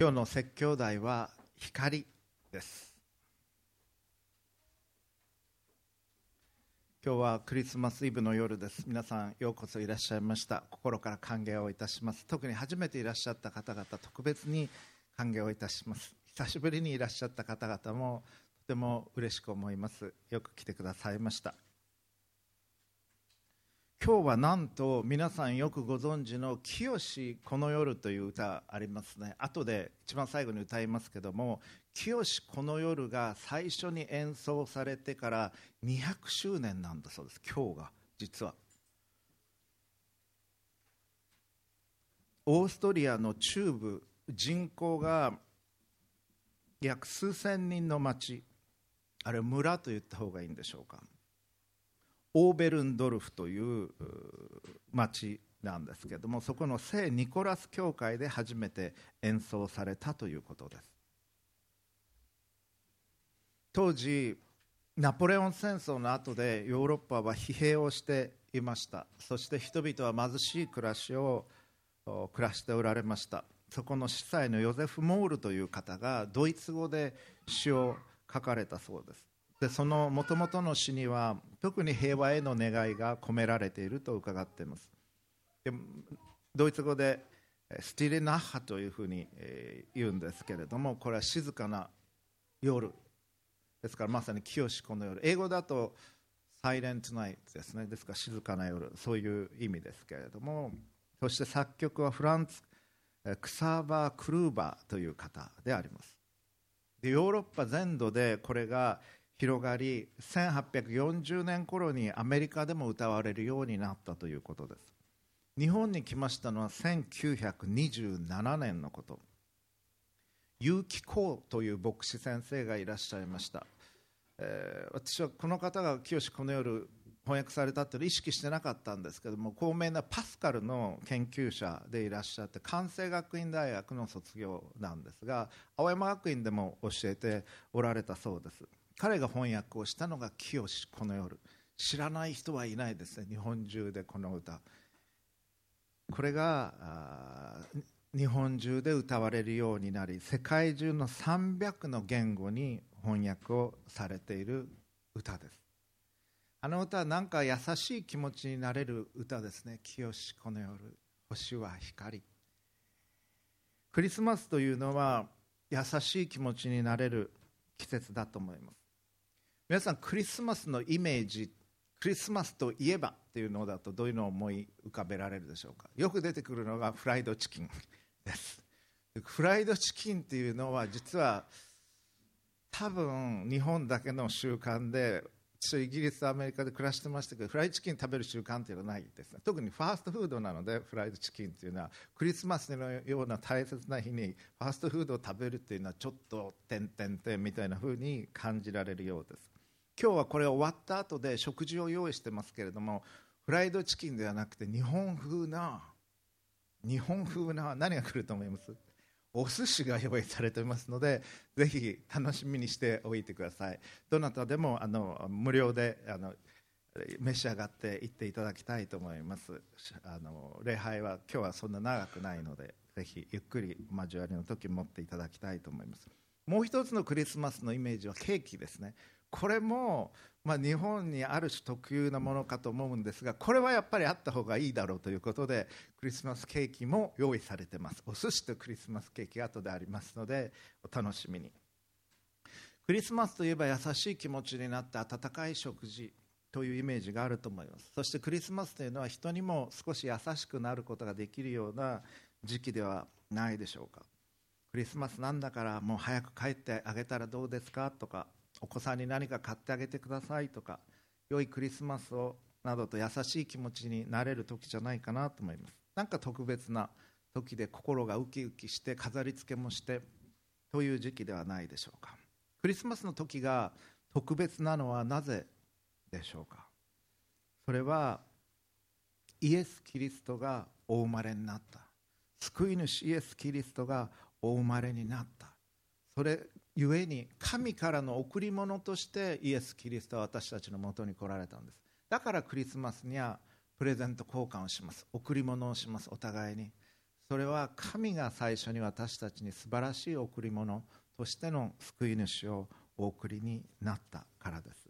今日の説教題は光です。今日はクリスマスイブの夜です。皆さんようこそいらっしゃいました。心から歓迎をいたします。特に初めていらっしゃった方々特別に歓迎をいたします。久しぶりにいらっしゃった方々もとても嬉しく思います。よく来てくださいました。今日はなんと皆さんよくご存知の「清この夜」という歌ありますね。後で一番最後に歌いますけども「清この夜」が最初に演奏されてから200周年なんだそうです今日が実は。オーストリアの中部人口が約数千人の町あれ村と言った方がいいんでしょうか。オーベルンドルフという町なんですけれどもそこの聖ニコラス教会で初めて演奏されたということです。当時ナポレオン戦争の後でヨーロッパは疲弊をしていました。そして人々は貧しい暮らしを暮らしておられました。そこの司祭のヨゼフ・モールという方がドイツ語で詩を書かれたそうです。でそのもともとの詩には特に平和への願いが込められていると伺っています。でドイツ語でスティレナッハというふうに言うんですけれどもこれは静かな夜。ですからまさに清しこの夜。英語だとサイレントナイトですね。ですから静かな夜。そういう意味ですけれどもそして作曲はフランツクサーバー・クルーバーという方であります。でヨーロッパ全土でこれが広がり1840年頃にアメリカでも歌われるようになったということです。日本に来ましたのは1927年のこと。結城光という牧師先生がいらっしゃいました、えー、私はこの方が清この夜翻訳されたって意識してなかったんですけども高名なパスカルの研究者でいらっしゃって関西学院大学の卒業なんですが青山学院でも教えておられたそうです。彼が翻訳をしたのが「清この夜」知らない人はいないですね。日本中でこの歌。これが日本中で歌われるようになり世界中の300の言語に翻訳をされている歌です。あの歌はなんか優しい気持ちになれる歌ですね「清この夜。星は光」クリスマスというのは優しい気持ちになれる季節だと思います。皆さんクリスマスのイメージクリスマスといえばっていうのだとどういうのを思い浮かべられるでしょうか？よく出てくるのがフライドチキンです。フライドチキンっていうのは実は多分日本だけの習慣でイギリスアメリカで暮らしてましたけどフライドチキン食べる習慣っていうのはないですね。特にファーストフードなのでフライドチキンっていうのはクリスマスのような大切な日にファーストフードを食べるっていうのはちょっと点々点みたいな風に感じられるようです。今日はこれ終わった後で食事を用意してますけれどもフライドチキンではなくて日本風な日本風な何が来ると思います？お寿司が用意されていますのでぜひ楽しみにしておいてください。どなたでもあの無料であの召し上がっていっていただきたいと思います。あの礼拝は今日はそんな長くないのでぜひゆっくり交わりの時持っていただきたいと思います。もう一つのクリスマスのイメージはケーキですね。これも、まあ、日本にある種特有なものかと思うんですがこれはやっぱりあった方がいいだろうということでクリスマスケーキも用意されてます。お寿司とクリスマスケーキ後でありますのでお楽しみに。クリスマスといえば優しい気持ちになった温かい食事というイメージがあると思います。そしてクリスマスというのは人にも少し優しくなることができるような時期ではないでしょうか。クリスマスなんだからもう早く帰ってあげたらどうですかとかお子さんに何か買ってあげてくださいとか良いクリスマスをなどと優しい気持ちになれる時じゃないかなと思います。なんか特別な時で心がウキウキして飾り付けもしてという時期ではないでしょうか。クリスマスの時が特別なのはなぜでしょうか。それはイエス・キリストがお生まれになった。救い主イエス・キリストがお生まれになった。それゆえに神からの贈り物としてイエス・キリストは私たちのもとに来られたんです。だからクリスマスにはプレゼント交換をします。贈り物をします。お互いに。それは神が最初に私たちに素晴らしい贈り物としての救い主をお送りになったからです。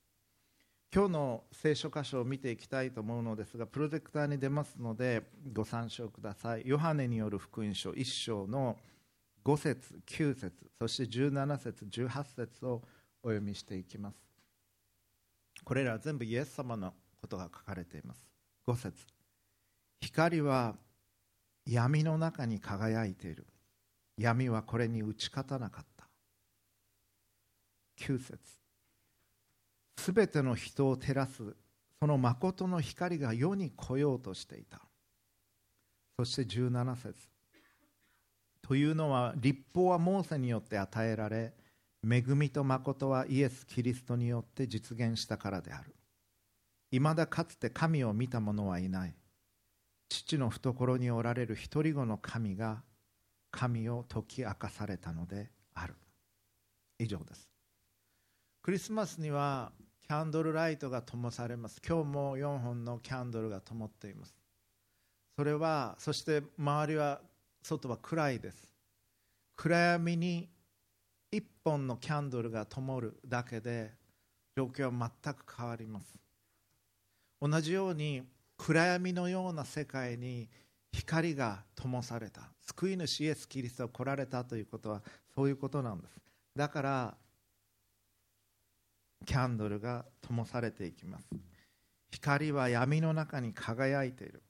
今日の聖書箇所を見ていきたいと思うのですがプロジェクターに出ますのでご参照ください。ヨハネによる福音書1章の5節9節そして17節18節をお読みしていきます。これらは全部イエス様のことが書かれています。5節。光は闇の中に輝いている。闇はこれに打ち勝たなかった。9節。すべての人を照らすその誠の光が世に来ようとしていた。そして17節。というのは立法はモーセによって与えられ恵みと誠はイエス・キリストによって実現したからである。いまだかつて神を見た者はいない。父の懐におられる一人子の神が神を解き明かされたのである。以上です。クリスマスにはキャンドルライトが灯されます。今日も4本のキャンドルが灯っています。それはそして周りは外は暗いです。暗闇に1本のキャンドルが灯るだけで状況は全く変わります。同じように暗闇のような世界に光が灯された。救い主イエス・キリストが来られたということはそういうことなんです。だからキャンドルが灯されていきます。光は闇の中に輝いている。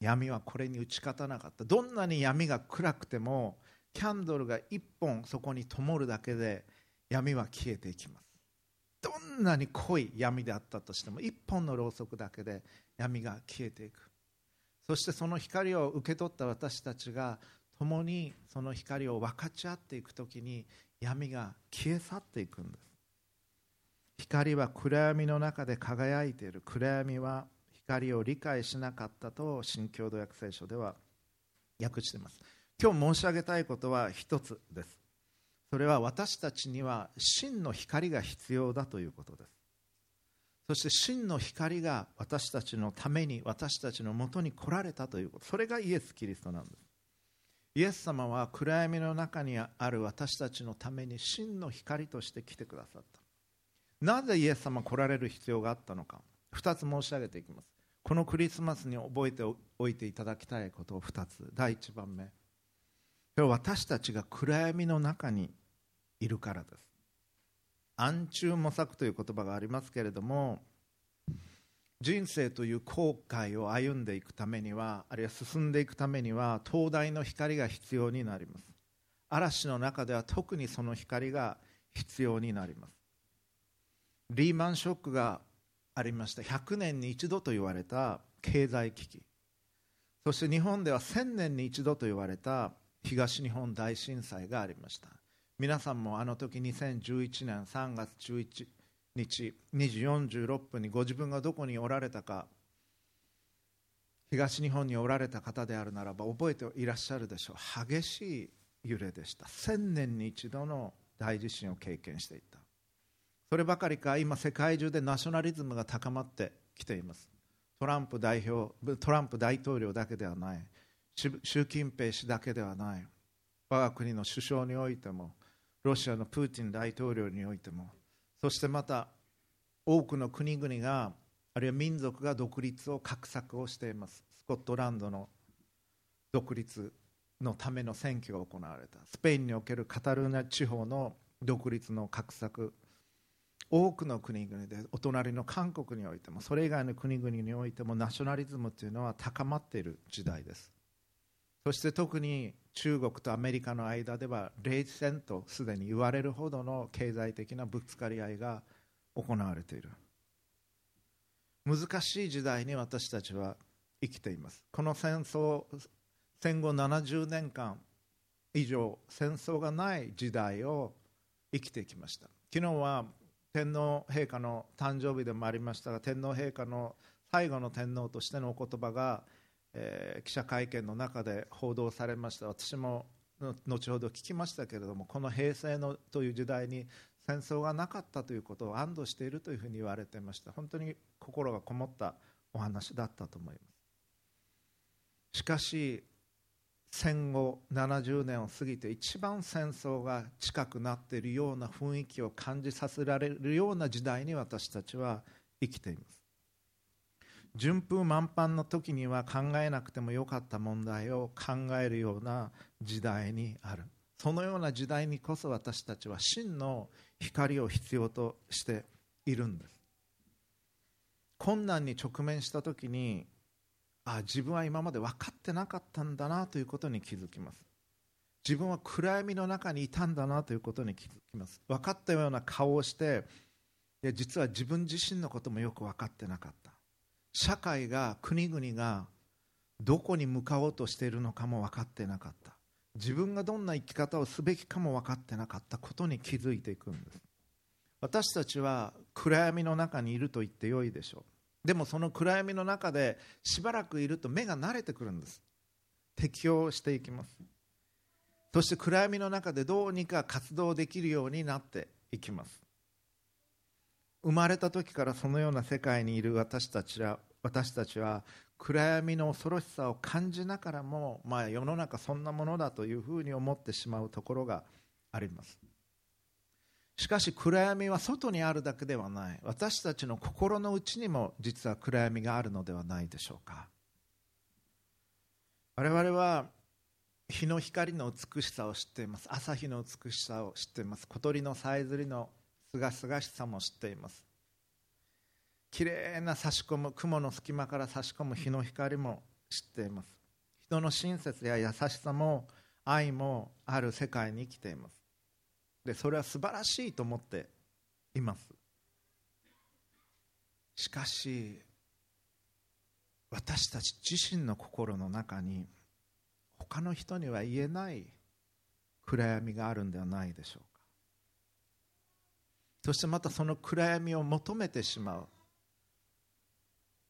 闇はこれに打ち勝たなかった。どんなに闇が暗くてもキャンドルが1本そこに灯るだけで闇は消えていきます。どんなに濃い闇であったとしても1本のろうそくだけで闇が消えていく。そしてその光を受け取った私たちが共にその光を分かち合っていく時に闇が消え去っていくんです。光は暗闇の中で輝いている。暗闇は光を理解しなかったと新共同訳聖書では訳しています。今日申し上げたいことは一つです。それは私たちには真の光が必要だということです。そして真の光が私たちのために私たちのもとに来られたということ。それがイエス・キリストなんです。イエス様は暗闇の中にある私たちのために真の光として来てくださった。なぜイエス様来られる必要があったのか。2つ申し上げていきます。このクリスマスに覚えておいていただきたいことを2つ。第1番目。私たちが暗闇の中にいるからです。暗中模索という言葉がありますけれども人生という後悔を歩んでいくためにはあるいは進んでいくためには灯台の光が必要になります。嵐の中では特にその光が必要になります。リーマンショックがありました。100年に一度と言われた経済危機。そして日本では1000年に一度と言われた東日本大震災がありました。皆さんもあの時2011年3月11日2時46分にご自分がどこにおられたか東日本におられた方であるならば覚えていらっしゃるでしょう。激しい揺れでした。1000年に一度の大地震を経験していた。そればかりか今世界中でナショナリズムが高まってきています。トランプ代表トランプ大統領だけではない。習近平氏だけではない。我が国の首相においてもロシアのプーチン大統領においても。そしてまた多くの国々があるいは民族が独立を画策をしています。スコットランドの独立のための選挙が行われた。スペインにおけるカタルーニャ地方の独立の画策。多くの国々でお隣の韓国においてもそれ以外の国々においてもナショナリズムというのは高まっている時代です。そして特に中国とアメリカの間では冷戦とすでに言われるほどの経済的なぶつかり合いが行われている。難しい時代に私たちは生きています。この戦争戦後70年間以上戦争がない時代を生きてきました。昨日は天皇陛下の誕生日でもありましたが天皇陛下の最後の天皇としてのお言葉が、えー、記者会見の中で報道されました。私も後ほど聞きましたけれどもこの平成のという時代に戦争がなかったということを安堵しているというふうに言われていました。本当に心がこもったお話だったと思います。しかし戦後70年を過ぎて一番戦争が近くなっているような雰囲気を感じさせられるような時代に私たちは生きています。順風満帆の時には考えなくてもよかった問題を考えるような時代にある。そのような時代にこそ私たちは真の光を必要としているんです。困難に直面した時にあ自分は今まで分かってなかったんだなということに気づきます。自分は暗闇の中にいたんだなということに気づきます。分かったような顔をしていや実は自分自身のこともよく分かってなかった。社会が国々がどこに向かおうとしているのかも分かってなかった。自分がどんな生き方をすべきかも分かってなかったことに気づいていくんです。私たちは暗闇の中にいると言ってよいでしょう。でもその暗闇の中でしばらくいると目が慣れてくるんです。適応していきます。そして暗闇の中でどうにか活動できるようになっていきます。生まれた時からそのような世界にいる私たちは私たちは暗闇の恐ろしさを感じながらも、まあ、世の中そんなものだというふうに思ってしまうところがあります。しかし暗闇は外にあるだけではない。私たちの心の内にも実は暗闇があるのではないでしょうか。我々は日の光の美しさを知っています。朝日の美しさを知っています。小鳥のさえずりのすがすがしさも知っています。きれいな差し込む雲の隙間から差し込む日の光も知っています。人の親切や優しさも愛もある世界に生きています。でそれは素晴らしいと思っています。しかし私たち自身の心の中に他の人には言えない暗闇があるんではないでしょうか。そしてまたその暗闇を求めてしまう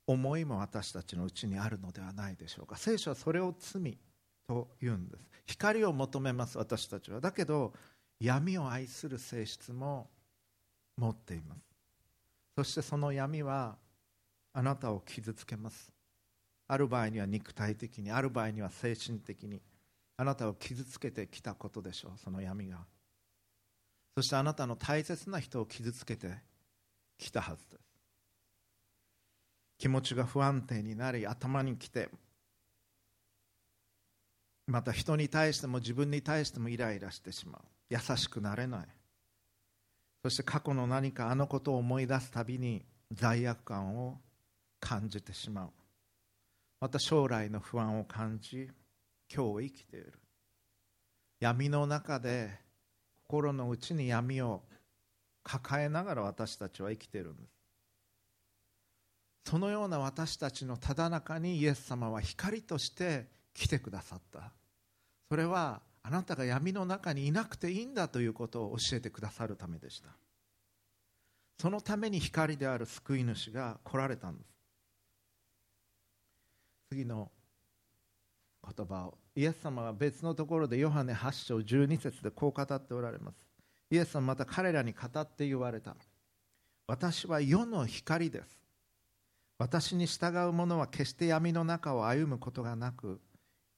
思いも私たちのうちにあるのではないでしょうか。聖書はそれを罪と言うんです。光を求めます私たちは。だけど闇を愛する性質も持っています。そしてその闇はあなたを傷つけます。ある場合には肉体的にある場合には精神的にあなたを傷つけてきたことでしょう。その闇が。そしてあなたの大切な人を傷つけてきたはずです。気持ちが不安定になり頭にきてまた人に対しても自分に対してもイライラしてしまう。優しくなれない。そして過去の何かあのことを思い出すたびに罪悪感を感じてしまう。また将来の不安を感じ今日生きている。闇の中で心の内に闇を抱えながら私たちは生きているんです。そのような私たちのただ中にイエス様は光として来てくださった。それはあなたが闇の中にいなくていいんだということを教えてくださるためでした。そのために光である救い主が来られたんです。次の言葉をイエス様は別のところでヨハネ8章12節でこう語っておられます。イエス様また彼らに語って言われた。私は世の光です。私に従う者は決して闇の中を歩むことがなく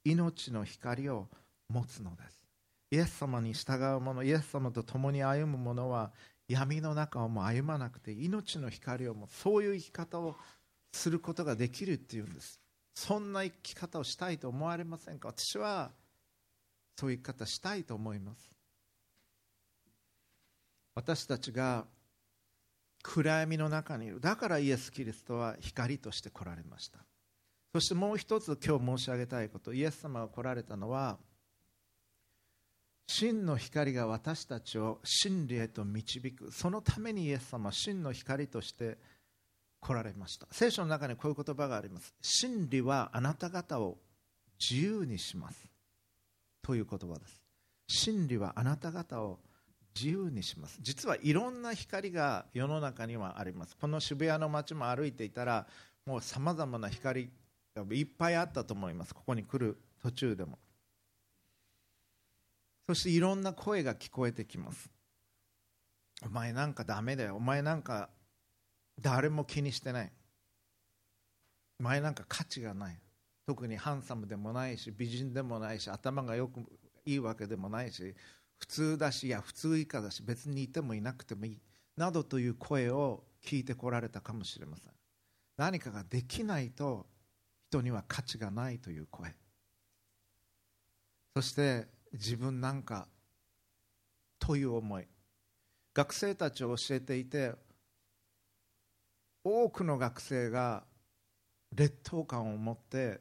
命の光を持つのです。イエス様に従う者イエス様と共に歩む者は闇の中をも歩まなくて命の光をもそういう生き方をすることができるっていうんです。そんな生き方をしたいと思われませんか？私はそういう生き方したいと思います。私たちが暗闇の中にいる。だからイエス・キリストは光として来られました。そしてもう一つ今日申し上げたいことイエス様が来られたのは真の光が私たちを真理へと導く。そのためにイエス様は真の光として来られました。聖書の中にこういう言葉があります。真理はあなた方を自由にします。という言葉です。真理はあなた方を自由にします。実はいろんな光が世の中にはあります。この渋谷の街も歩いていたらもうさまざまな光いっぱいあったと思います。ここに来る途中でも。そしていろんな声が聞こえてきます。お前なんかダメだよ。お前なんか誰も気にしてない。お前なんか価値がない。特にハンサムでもないし美人でもないし頭がよくいいわけでもないし普通だしいや普通以下だし別にいてもいなくてもいい。などという声を聞いてこられたかもしれません。何かができないと人には価値がないという声。そして自分なんかという思い。学生たちを教えていて多くの学生が劣等感を持って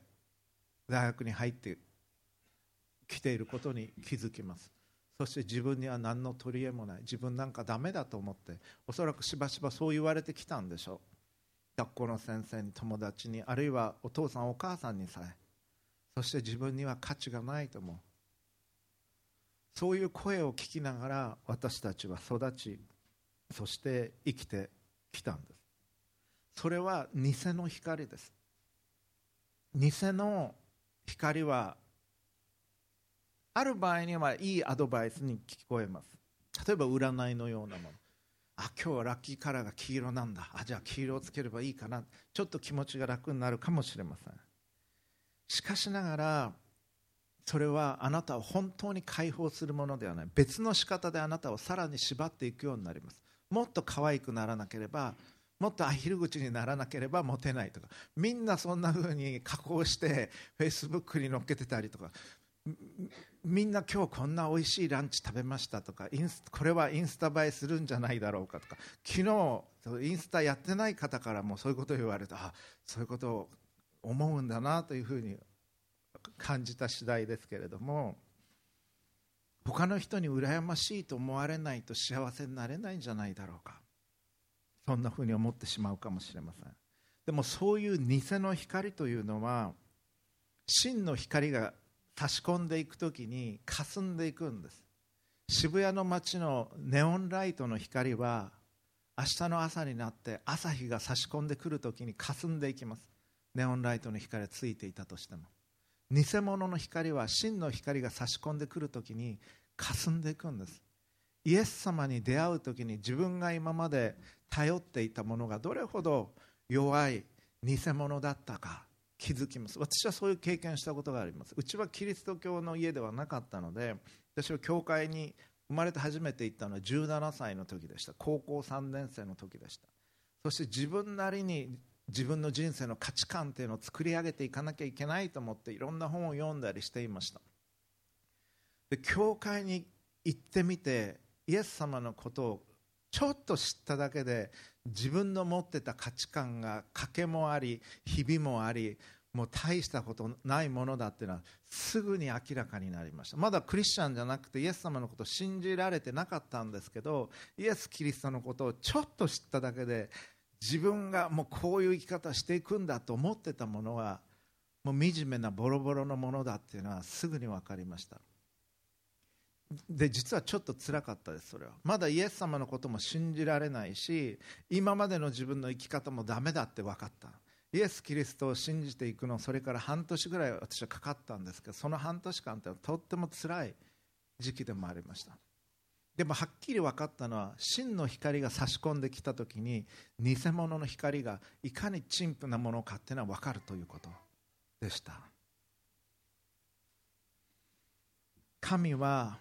大学に入ってきていることに気づきます。そして自分には何の取り柄もない。自分なんかダメだと思っておそらくしばしばそう言われてきたんでしょう。学校の先生に友達にあるいはお父さんお母さんにさえそして自分には価値がないと思う。そういう声を聞きながら私たちは育ちそして生きてきたんです。それは偽の光です。偽の光はある場合にはいいアドバイスに聞こえます。例えば占いのようなもの。あ今日はラッキーカラーが黄色なんだ。あじゃあ黄色をつければいいかな。ちょっと気持ちが楽になるかもしれません。しかしながらそれはあなたを本当に解放するものではない。別の仕方であなたをさらに縛っていくようになります。もっと可愛くならなければもっとアヒル口にならなければモテないとか。みんなそんな風に加工してフェイスブックに載っけてたりとか。みんな今日こんな美味しいランチ食べましたとかインスこれはインスタ映えするんじゃないだろうかとか昨日インスタやってない方からもそういうことを言われてあそういうことを思うんだなというふうに感じた次第ですけれども他の人に羨ましいと思われないと幸せになれないんじゃないだろうか。そんなふうに思ってしまうかもしれません。でもそういう偽の光というのは真の光が差し込んでいく時に霞んでいくんです。渋谷の街のネオンライトの光は明日の朝になって朝日が差し込んでくる時に霞んでいきます。ネオンライトの光がついていたとしても。偽物の光は真の光が差し込んでくる時に霞んでいくんです。イエス様に出会う時に自分が今まで頼っていたものがどれほど弱い偽物だったか。気づきます。私はそういう経験したことがあります。うちはキリスト教の家ではなかったので私は教会に生まれて初めて行ったのは17歳の時でした。高校3年生の時でした。そして自分なりに自分の人生の価値観っていうのを作り上げていかなきゃいけないと思っていろんな本を読んだりしていました。で教会に行ってみてイエス様のことをちょっと知っただけで自分の持ってた価値観が賭けもありひびもありもう大したことないものだっていうのはすぐに明らかになりました。まだクリスチャンじゃなくてイエス様のことを信じられてなかったんですけどイエス・キリストのことをちょっと知っただけで自分がもうこういう生き方していくんだと思ってたものはもう惨めなボロボロのものだっていうのはすぐに分かりました。で実はちょっと辛かったですそれは。まだイエス様のことも信じられないし今までの自分の生き方もダメだって分かった。イエス・キリストを信じていくのそれから半年ぐらい私はかかったんですけどその半年間ってとっても辛い時期でもありました。でもはっきり分かったのは真の光が差し込んできた時に偽物の光がいかに陳腐なものかっていうのは分かるということでした。神は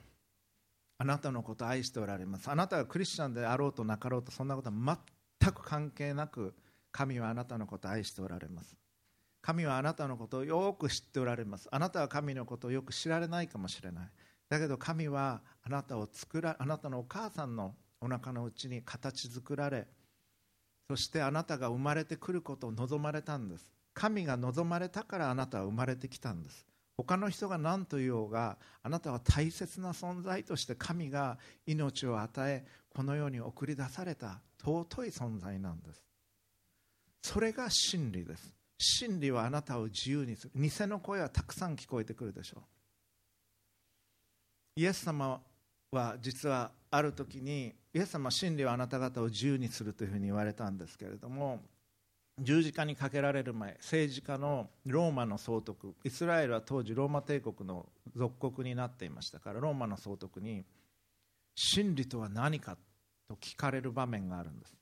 あなたのことを愛しておられます。あなたがクリスチャンであろうとなかろうとそんなことは全く関係なく神はあなたのことを愛しておられます。神はあなたのことをよく知っておられます。あなたは神のことをよく知られないかもしれない。だけど神はあなたを作らあなたのお母さんのお腹の内に形作られそしてあなたが生まれてくることを望まれたんです。神が望まれたからあなたは生まれてきたんです。他の人が何と言おうがあなたは大切な存在として神が命を与えこの世に送り出された尊い存在なんです。それが真理です。真理はあなたを自由にする。偽の声はたくさん聞こえてくるでしょう。イエス様は実はある時にイエス様は真理はあなた方を自由にするというふうに言われたんですけれども十字架にかけられる前政治家のローマの総督イスラエルは当時ローマ帝国の属国になっていましたからローマの総督に真理とは何かと聞かれる場面があるんです。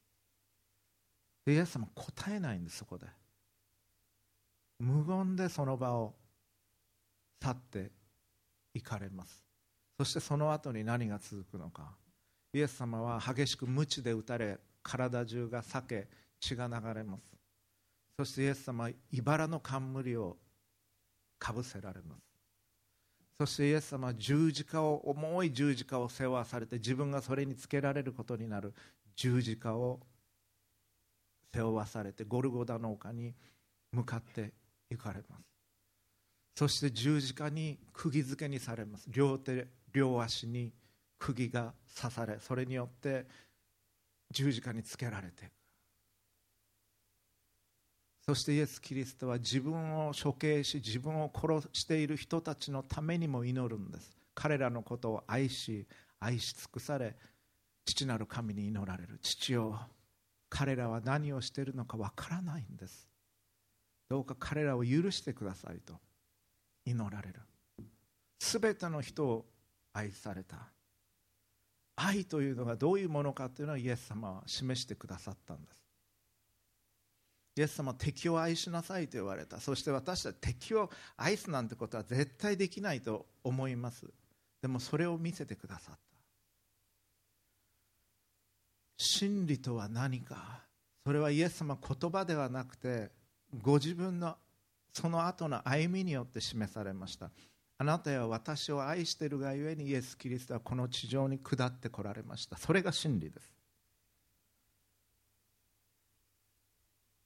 でイエス様答えないんですそこで。無言でその場を去っていかれます。そしてその後に何が続くのか。イエス様は激しく鞭で打たれ体中が裂け血が流れます。そしてイエス様は茨の冠をかぶせられます。そしてイエス様は十字架を重い十字架を背負わされて自分がそれにつけられることになる。十字架を背負わされてゴルゴダの丘に向かって行かれます。そして十字架に釘付けにされます。両手両足に釘が刺されそれによって十字架につけられていくそしてイエス・キリストは自分を処刑し自分を殺している人たちのためにも祈るんです。彼らのことを愛し愛し尽くされ父なる神に祈られる。父を彼らは何をしているのかわからないんです。どうか彼らを許してくださいと祈られる。すべての人を愛された。愛というのがどういうものかというのをイエス様は示してくださったんです。イエス様敵を愛しなさいと言われた。そして私たち敵を愛すなんてことは絶対できないと思います。でもそれを見せてくださった。真理とは何か？それはイエス様言葉ではなくてご自分のその後の歩みによって示されました。あなたは私を愛しているがゆえにイエス・キリストはこの地上に下ってこられました。それが真理です。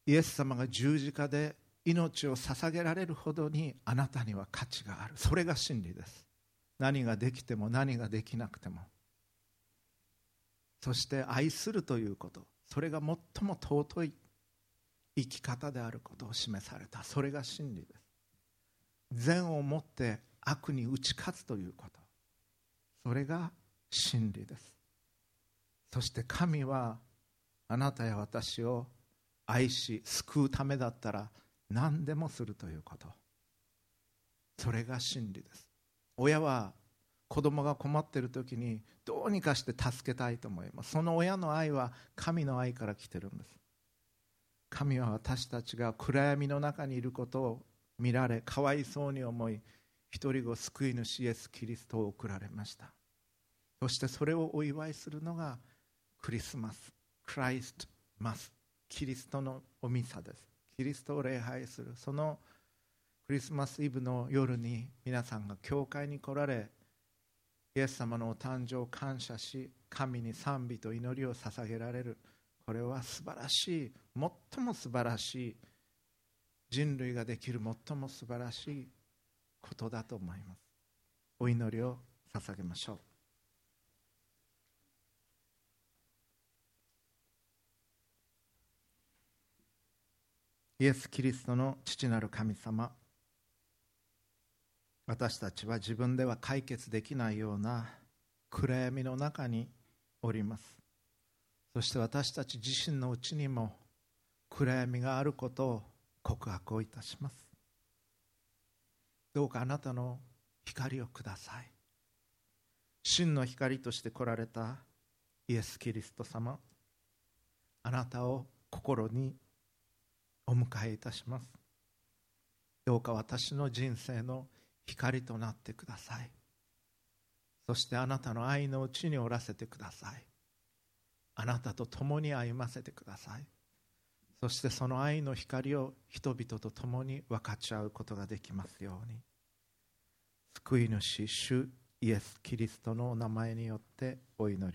イエス様が十字架で命を捧げられるほどにあなたには価値がある。それが真理です。何ができても何ができなくても。そして愛するということ。それが最も尊い生き方であることを示された。それが真理です。善をもって悪に打ち勝つということ。それが真理です。そして神はあなたや私を愛し救うためだったら何でもするということ。それが真理です。親は子供が困っている時にどうにかして助けたいと思います。その親の愛は神の愛から来てるんです。神は私たちが暗闇の中にいることを見られかわいそうに思い一人子救い主イエス・キリストを送られました。そしてそれをお祝いするのがクリスマスクライストマス。キリストのおミサです。キリストを礼拝するそのクリスマスイブの夜に皆さんが教会に来られイエス様のお誕生を感謝し神に賛美と祈りを捧げられる。これは素晴らしい最も素晴らしい人類ができる最も素晴らしいことだと思います。お祈りを捧げましょう。イエス・キリストの父なる神様。私たちは自分では解決できないような暗闇の中におります。そして私たち自身のうちにも暗闇があることを告白をいたします。どうかあなたの光をください。真の光として来られたイエス・キリスト様。あなたを心にお迎えいたします。どうか私の人生の光となってください。そしてあなたの愛のうちにおらせてください。あなたと共に歩ませてください。そしてその愛の光を人々と共に分かち合うことができますように。救い主主イエス・キリストのお名前によってお祈りを